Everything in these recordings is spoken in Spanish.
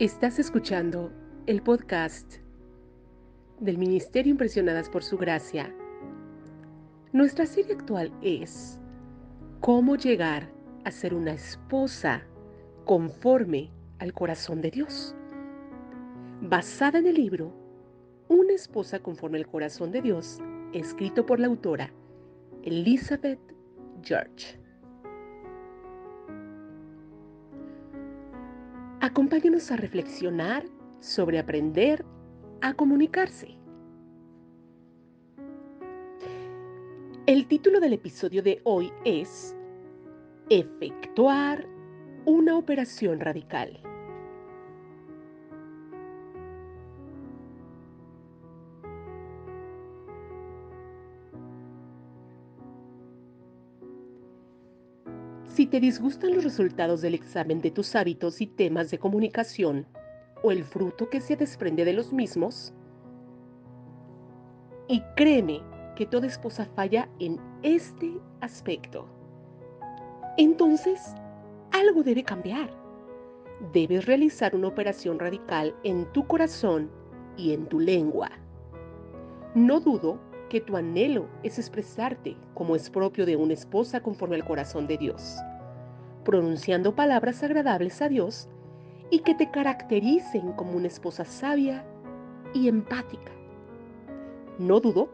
Estás escuchando el podcast del Ministerio Impresionadas por Su Gracia. Nuestra serie actual es Cómo llegar a ser una esposa conforme al corazón de Dios. Basada en el libro Una esposa conforme al corazón de Dios, escrito por la autora Elizabeth George. Acompáñanos a reflexionar sobre aprender a comunicarse. El título del episodio de hoy es Efectuar una operación radical. Te disgustan los resultados del examen de tus hábitos y temas de comunicación o el fruto que se desprende de los mismos, y créeme que toda esposa falla en este aspecto, entonces algo debe cambiar. Debes realizar una operación radical en tu corazón y en tu lengua. No dudo que tu anhelo es expresarte como es propio de una esposa conforme al corazón de Dios, pronunciando palabras agradables a Dios y que te caractericen como una esposa sabia y empática. No dudo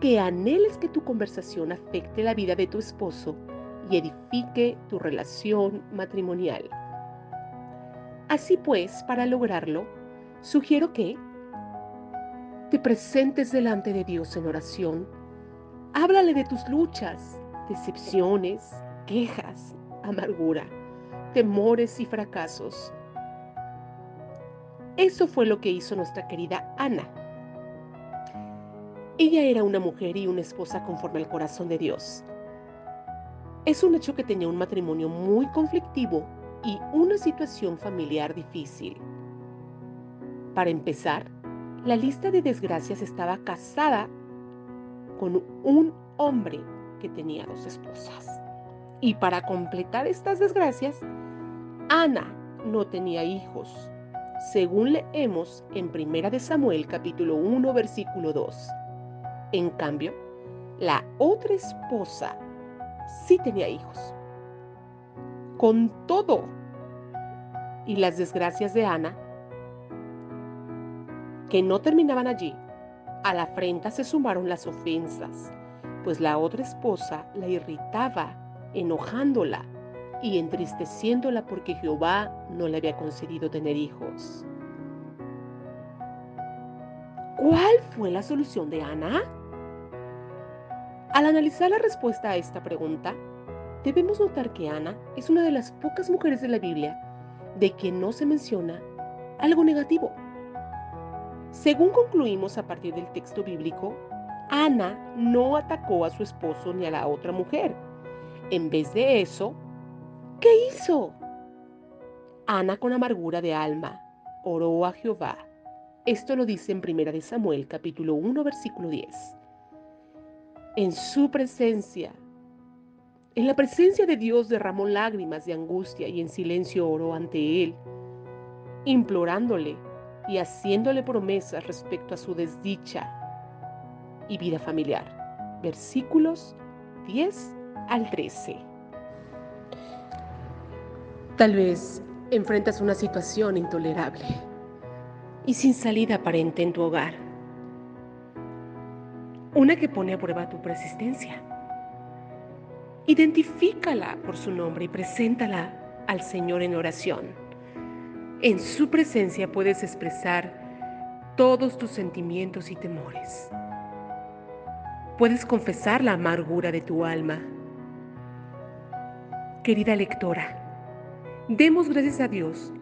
que anheles que tu conversación afecte la vida de tu esposo y edifique tu relación matrimonial. Así pues, para lograrlo, sugiero que te presentes delante de Dios en oración. Háblale de tus luchas, decepciones, quejas, amargura, temores y fracasos. Eso fue lo que hizo nuestra querida Ana. Ella era una mujer y una esposa conforme al corazón de Dios. Es un hecho que tenía un matrimonio muy conflictivo y una situación familiar difícil. Para empezar, la lista de desgracias estaba casada con un hombre que tenía dos esposas. Y para completar estas desgracias, Ana no tenía hijos, según leemos en 1 de Samuel capítulo 1 versículo 2. En cambio, la otra esposa sí tenía hijos. Con todo y las desgracias de Ana, que no terminaban allí. A la afrenta se sumaron las ofensas, pues la otra esposa la irritaba, enojándola y entristeciéndola porque Jehová no le había concedido tener hijos. ¿Cuál fue la solución de Ana? Al analizar la respuesta a esta pregunta, debemos notar que Ana es una de las pocas mujeres de la Biblia de que no se menciona algo negativo. Según concluimos a partir del texto bíblico, Ana no atacó a su esposo ni a la otra mujer. En vez de eso, ¿qué hizo? Ana con amargura de alma oró a Jehová. Esto lo dice en 1 Samuel capítulo 1 versículo 10. En su presencia, en la presencia de Dios derramó lágrimas de angustia y en silencio oró ante Él, implorándole y haciéndole promesas respecto a su desdicha y vida familiar. Versículos 10 al 13. Tal vez enfrentas una situación intolerable y sin salida aparente en tu hogar. Una que pone a prueba tu persistencia. Identifícala por su nombre y preséntala al Señor en oración. En su presencia puedes expresar todos tus sentimientos y temores. Puedes confesar la amargura de tu alma. Querida lectora, demos gracias a Dios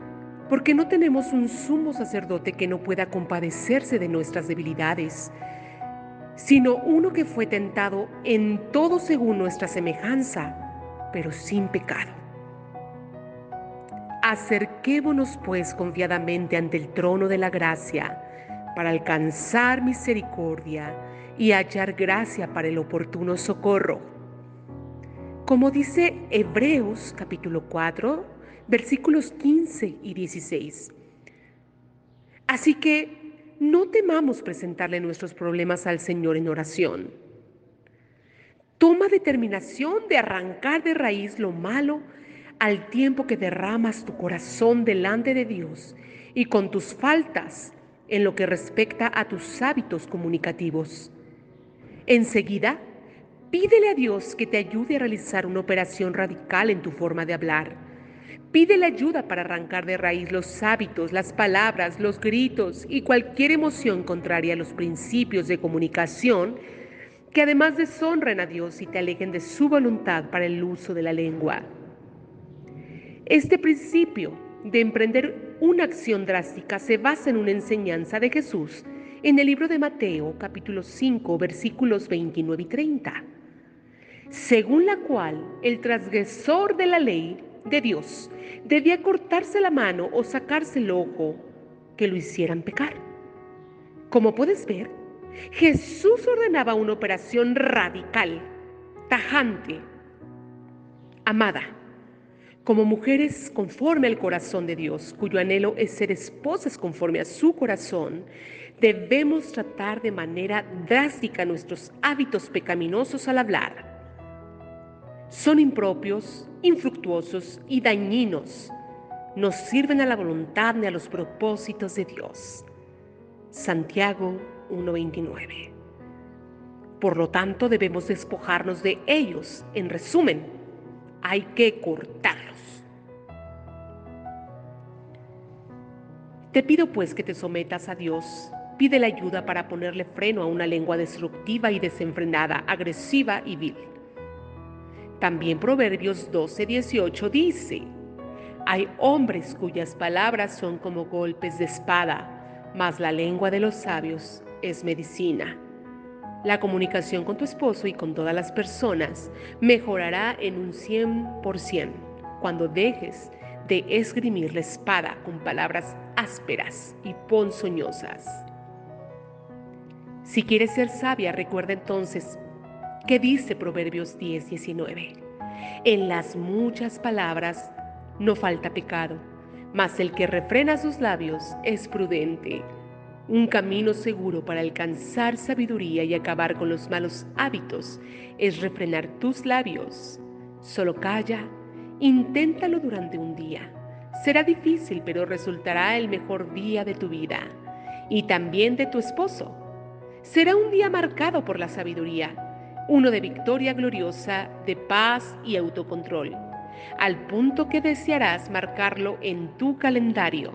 porque no tenemos un sumo sacerdote que no pueda compadecerse de nuestras debilidades, sino uno que fue tentado en todo según nuestra semejanza, pero sin pecado. Acerquémonos pues confiadamente ante el trono de la gracia para alcanzar misericordia y hallar gracia para el oportuno socorro. Como dice Hebreos capítulo 4, versículos 15 y 16. Así que no temamos presentarle nuestros problemas al Señor en oración. Toma determinación de arrancar de raíz lo malo al tiempo que derramas tu corazón delante de Dios y con tus faltas en lo que respecta a tus hábitos comunicativos. Enseguida, pídele a Dios que te ayude a realizar una operación radical en tu forma de hablar. Pídele ayuda para arrancar de raíz los hábitos, las palabras, los gritos y cualquier emoción contraria a los principios de comunicación que además deshonren a Dios y te alejen de su voluntad para el uso de la lengua. Este principio de emprender una acción drástica se basa en una enseñanza de Jesús en el libro de Mateo capítulo 5 versículos 29 y 30, según la cual el transgresor de la ley de Dios debía cortarse la mano o sacarse el ojo que lo hicieran pecar. Como puedes ver, Jesús ordenaba una operación radical, tajante, amada como mujeres conforme al corazón de Dios, cuyo anhelo es ser esposas conforme a su corazón, debemos tratar de manera drástica nuestros hábitos pecaminosos al hablar. Son impropios, infructuosos y dañinos. No sirven a la voluntad ni a los propósitos de Dios. Santiago 1.29. Por lo tanto, debemos despojarnos de ellos. En resumen, hay que cortarlos. Te pido pues que te sometas a Dios. Pide la ayuda para ponerle freno a una lengua destructiva y desenfrenada, agresiva y vil. También Proverbios 12:18 dice, hay hombres cuyas palabras son como golpes de espada, mas la lengua de los sabios es medicina. La comunicación con tu esposo y con todas las personas mejorará en un 100% cuando dejes de esgrimir la espada con palabras ásperas y ponzoñosas. Si quieres ser sabia, recuerda entonces que dice Proverbios 10, 19. En las muchas palabras no falta pecado, mas el que refrena sus labios es prudente. Un camino seguro para alcanzar sabiduría y acabar con los malos hábitos es refrenar tus labios. Solo calla Inténtalo durante un día. Será difícil, pero resultará el mejor día de tu vida y también de tu esposo. Será un día marcado por la sabiduría, uno de victoria gloriosa, de paz y autocontrol, al punto que desearás marcarlo en tu calendario.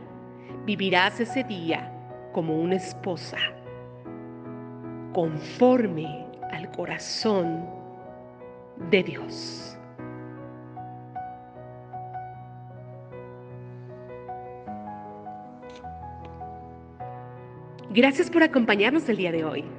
Vivirás ese día como una esposa, conforme al corazón de Dios. Gracias por acompañarnos el día de hoy.